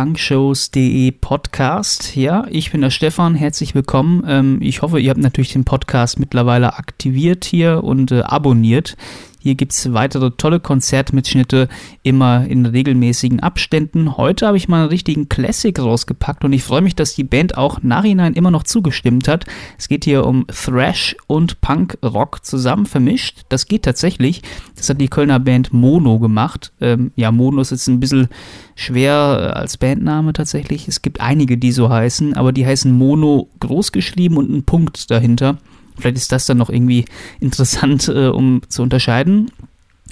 punkshows.de Podcast. Ja, ich bin der Stefan, herzlich willkommen. Ähm, ich hoffe, ihr habt natürlich den Podcast mittlerweile aktiviert hier und äh, abonniert. Hier gibt es weitere tolle Konzertmitschnitte, immer in regelmäßigen Abständen. Heute habe ich mal einen richtigen Classic rausgepackt und ich freue mich, dass die Band auch nachhinein immer noch zugestimmt hat. Es geht hier um Thrash und Punk-Rock zusammen vermischt. Das geht tatsächlich. Das hat die Kölner Band Mono gemacht. Ähm, ja, Mono ist jetzt ein bisschen schwer als Bandname tatsächlich. Es gibt einige, die so heißen, aber die heißen Mono großgeschrieben und ein Punkt dahinter. Vielleicht ist das dann noch irgendwie interessant, äh, um zu unterscheiden.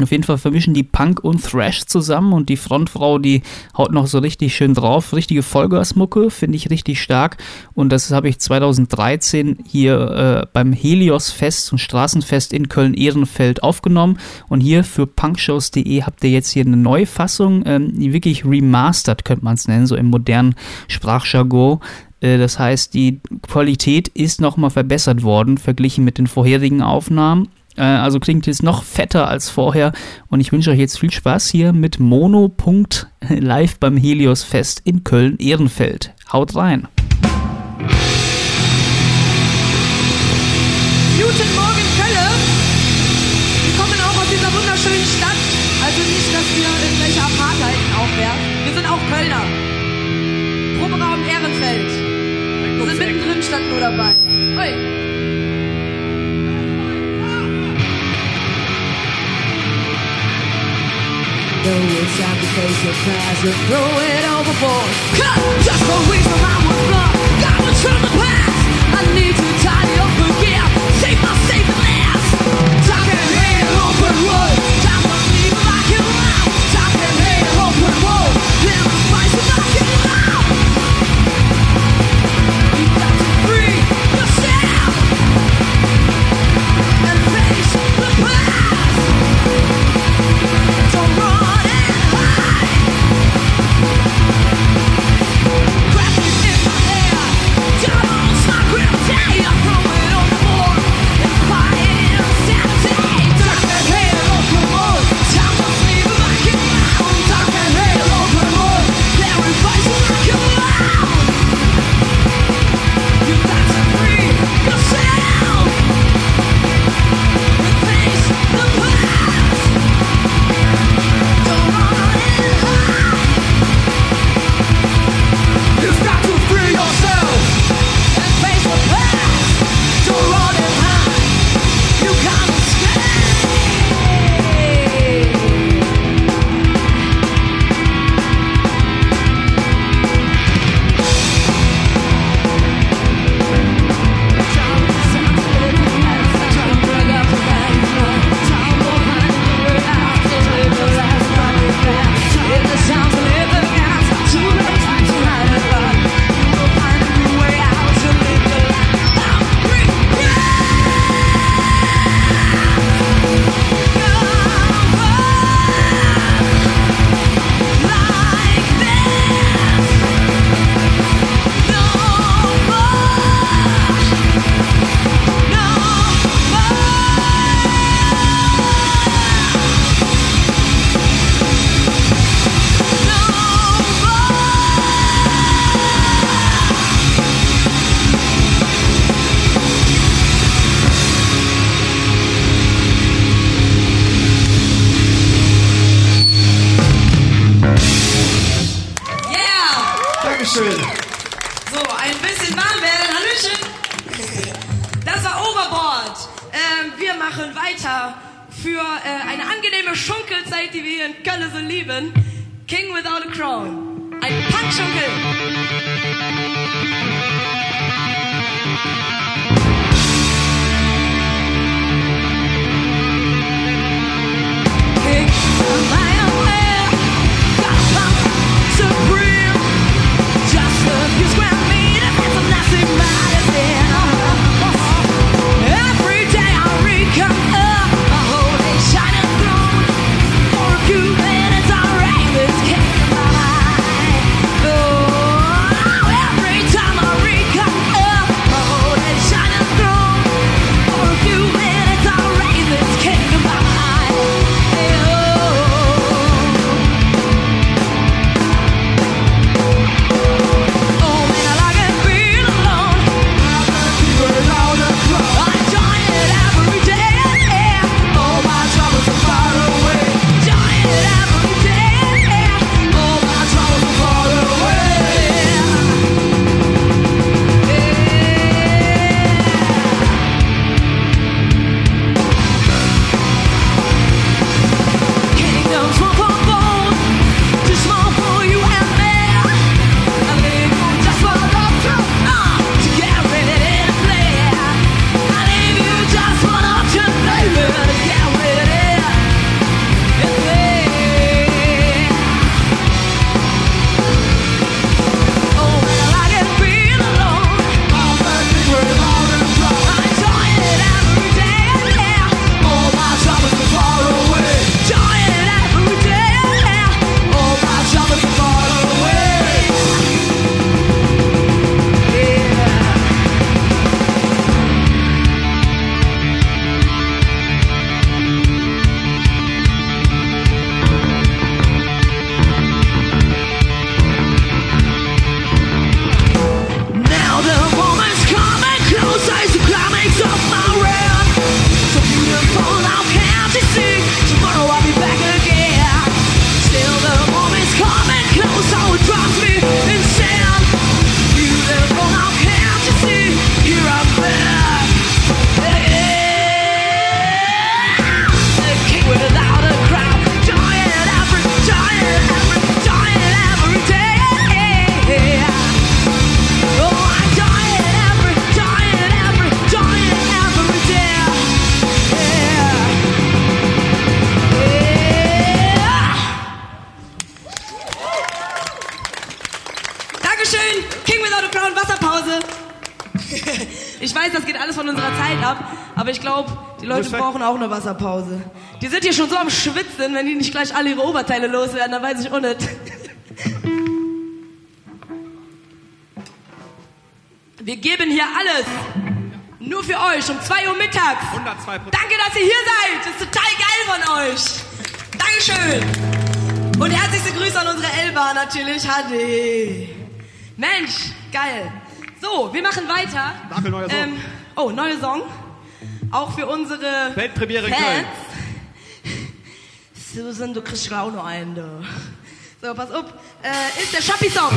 Auf jeden Fall vermischen die Punk und Thrash zusammen und die Frontfrau, die haut noch so richtig schön drauf. Richtige Vollgasmucke, finde ich richtig stark. Und das habe ich 2013 hier äh, beim Helios Fest und Straßenfest in Köln-Ehrenfeld aufgenommen. Und hier für punkshows.de habt ihr jetzt hier eine Neufassung, ähm, die wirklich remastered, könnte man es nennen, so im modernen Sprachjargon. Äh, das heißt, die Qualität ist nochmal verbessert worden, verglichen mit den vorherigen Aufnahmen. Äh, also klingt jetzt noch fetter als vorher. Und ich wünsche euch jetzt viel Spaß hier mit Mono. live beim Helios Fest in Köln-Ehrenfeld. Haut rein! Guten Morgen, Though it's time to face your past and throw it overboard. Cut! Just for my mind was blown. Got to turn the past. I need to tidy up again. Von unserer Zeit ab, aber ich glaube, die Leute brauchen auch eine Wasserpause. Die sind hier schon so am Schwitzen, wenn die nicht gleich alle ihre Oberteile loswerden, dann weiß ich auch nicht. Wir geben hier alles. Nur für euch um 2 Uhr mittags. 102 Danke, dass ihr hier seid. Das ist total geil von euch. Dankeschön. Und herzlichste Grüße an unsere Elba natürlich. Hadi. Mensch, geil. So, wir machen weiter. Dafür neuer Song. Oh, neuer Song. Auch für unsere Weltpremiere Fans. Köln. Susan, du kriegst Laune ein, du. So, pass auf. Äh, ist der Schappi-Song.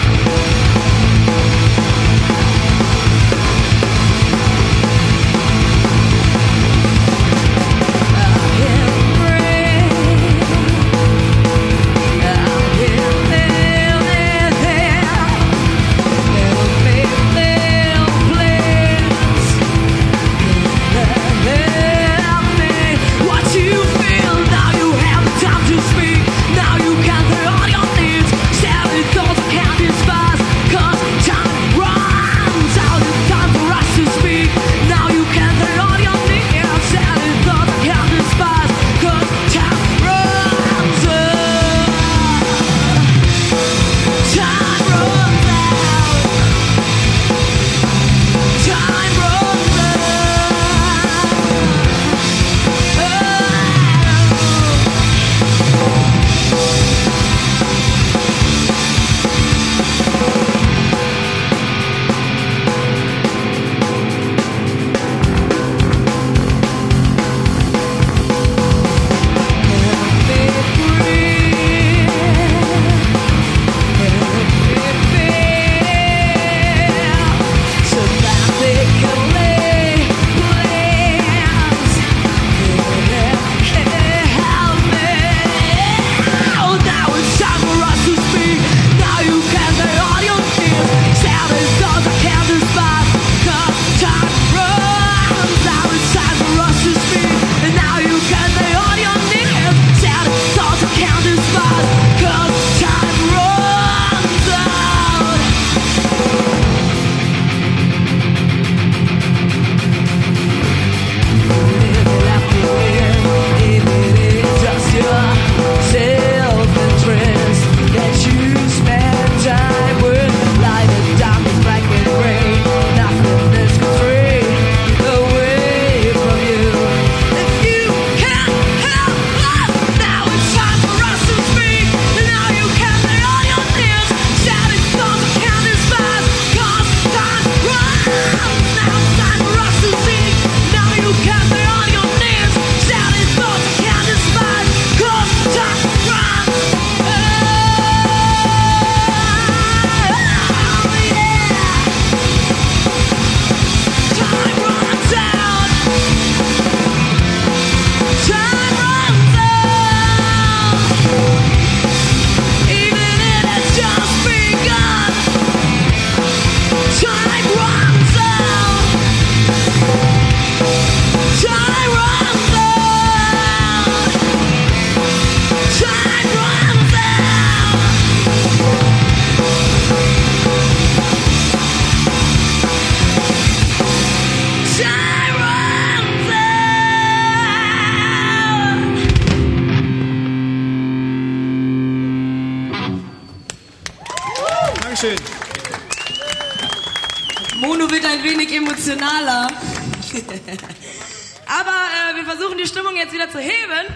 Aber äh, wir versuchen die Stimmung jetzt wieder zu heben,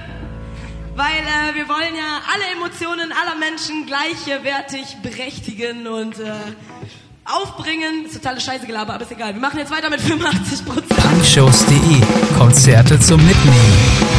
weil äh, wir wollen ja alle Emotionen aller Menschen gleichwertig berechtigen und äh, aufbringen. Ist totale Scheiße Gelaber, aber ist egal. Wir machen jetzt weiter mit 85 Prozent. Punkshows.de. Konzerte zum Mitnehmen.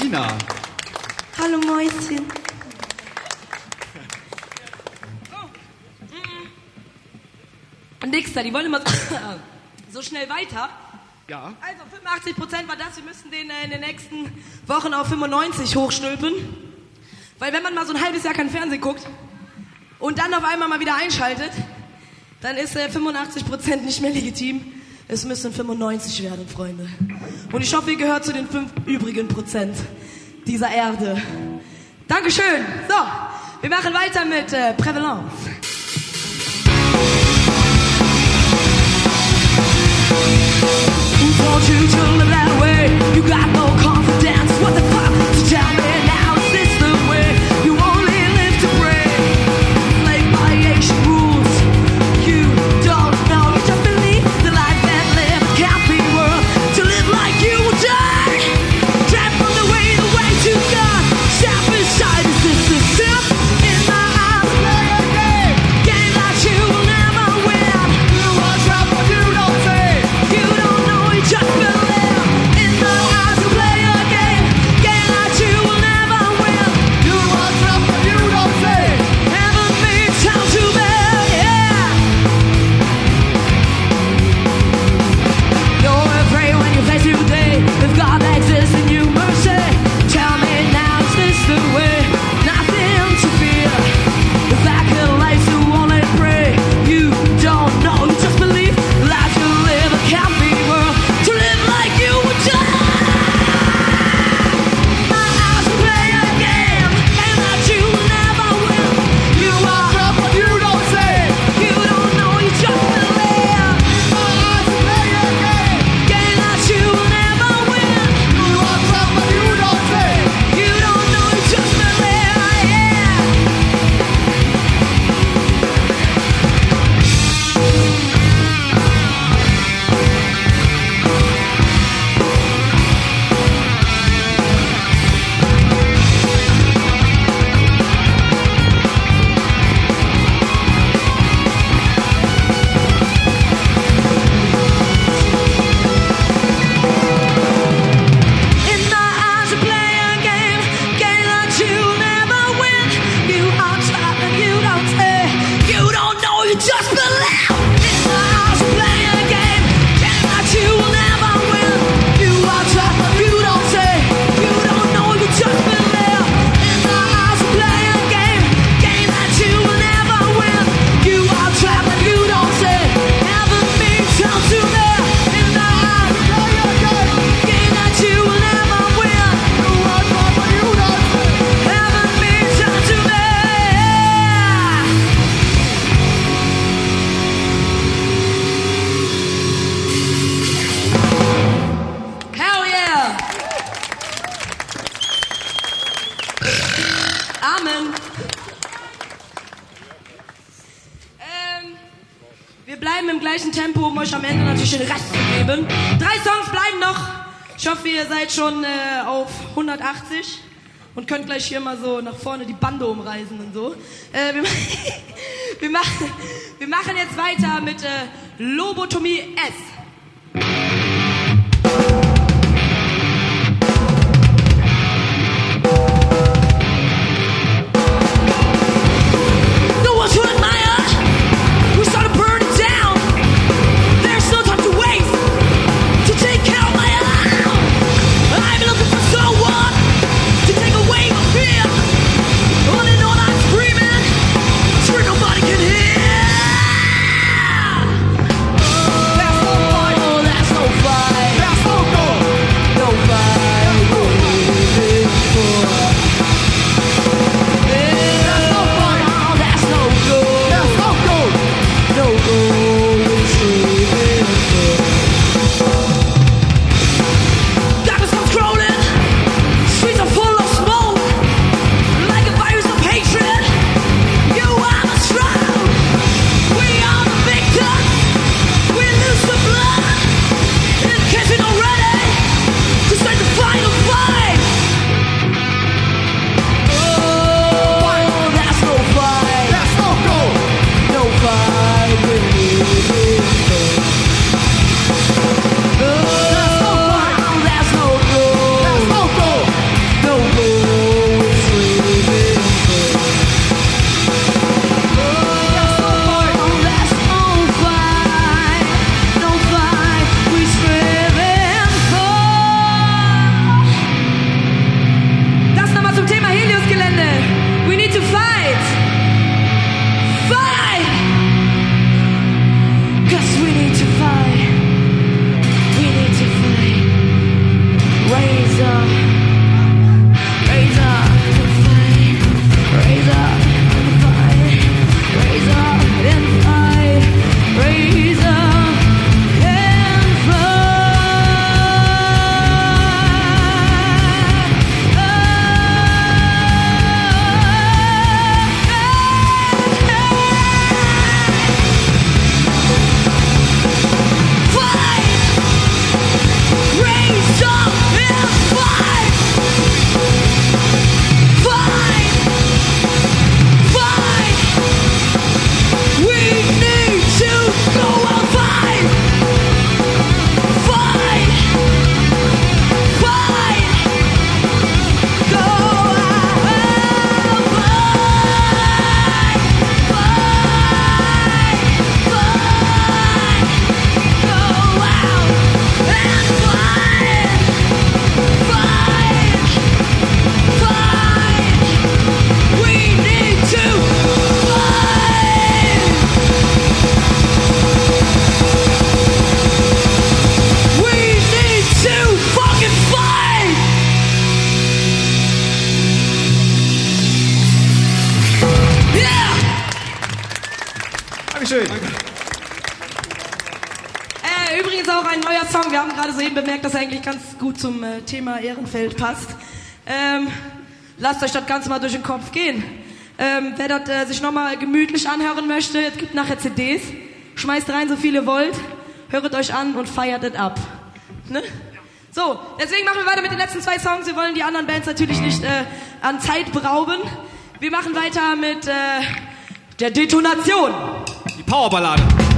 Sina. Hallo Mäuschen. Und Nixter, die wollen immer so schnell weiter. Ja. Also 85 Prozent war das. Wir müssen den äh, in den nächsten Wochen auf 95 hochstülpen. Weil wenn man mal so ein halbes Jahr kein Fernsehen guckt und dann auf einmal mal wieder einschaltet, dann ist äh, 85 Prozent nicht mehr legitim. Es müssen 95 werden, Freunde. Und ich hoffe, ihr gehört zu den fünf übrigen Prozent dieser Erde. Dankeschön. So, wir machen weiter mit äh, Prävalence. Who told you to live that way? You got no confidence. What the fuck? So tell me now. Rest zu geben. Drei Songs bleiben noch. Ich hoffe, ihr seid schon äh, auf 180 und könnt gleich hier mal so nach vorne die Bande umreißen und so. Äh, wir, wir, machen, wir machen jetzt weiter mit äh, Lobotomie S. Dankeschön. Danke. Äh, übrigens auch ein neuer Song. Wir haben gerade soeben bemerkt, dass er eigentlich ganz gut zum äh, Thema Ehrenfeld passt. Ähm, lasst euch das Ganze mal durch den Kopf gehen. Ähm, wer das äh, sich nochmal gemütlich anhören möchte, es gibt nachher CDs. Schmeißt rein, so viele wollt. Höret euch an und feiert es ab. Ne? So, deswegen machen wir weiter mit den letzten zwei Songs. Wir wollen die anderen Bands natürlich nicht äh, an Zeit berauben. Wir machen weiter mit äh, der Detonation. Powerballade.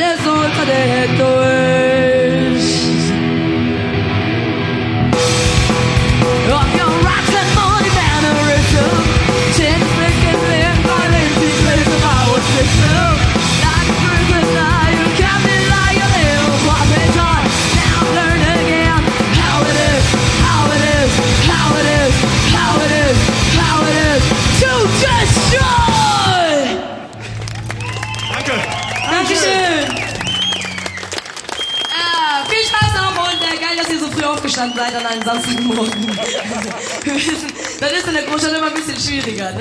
det sol kadeto schwieriger, ne?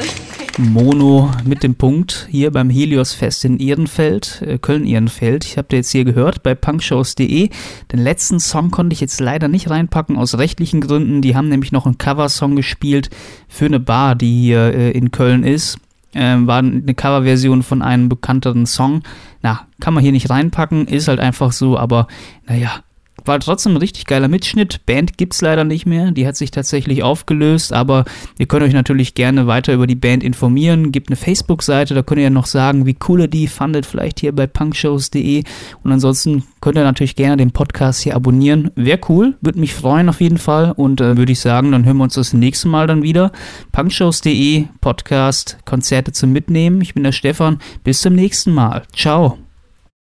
Mono mit dem Punkt hier beim Helios-Fest in Ehrenfeld, äh, Köln-Ehrenfeld. Ich habe jetzt hier gehört bei punkshows.de. Den letzten Song konnte ich jetzt leider nicht reinpacken aus rechtlichen Gründen. Die haben nämlich noch einen Coversong gespielt für eine Bar, die hier äh, in Köln ist. Ähm, war eine Coverversion von einem bekannteren Song. Na, kann man hier nicht reinpacken, ist halt einfach so, aber naja, war trotzdem ein richtig geiler Mitschnitt. Band gibt's leider nicht mehr. Die hat sich tatsächlich aufgelöst, aber ihr könnt euch natürlich gerne weiter über die Band informieren. Gibt eine Facebook-Seite, da könnt ihr ja noch sagen, wie cool ihr die fandet, vielleicht hier bei punkshows.de. Und ansonsten könnt ihr natürlich gerne den Podcast hier abonnieren. Wäre cool, würde mich freuen auf jeden Fall. Und äh, würde ich sagen, dann hören wir uns das nächste Mal dann wieder. punkshows.de, Podcast, Konzerte zum Mitnehmen. Ich bin der Stefan. Bis zum nächsten Mal. Ciao.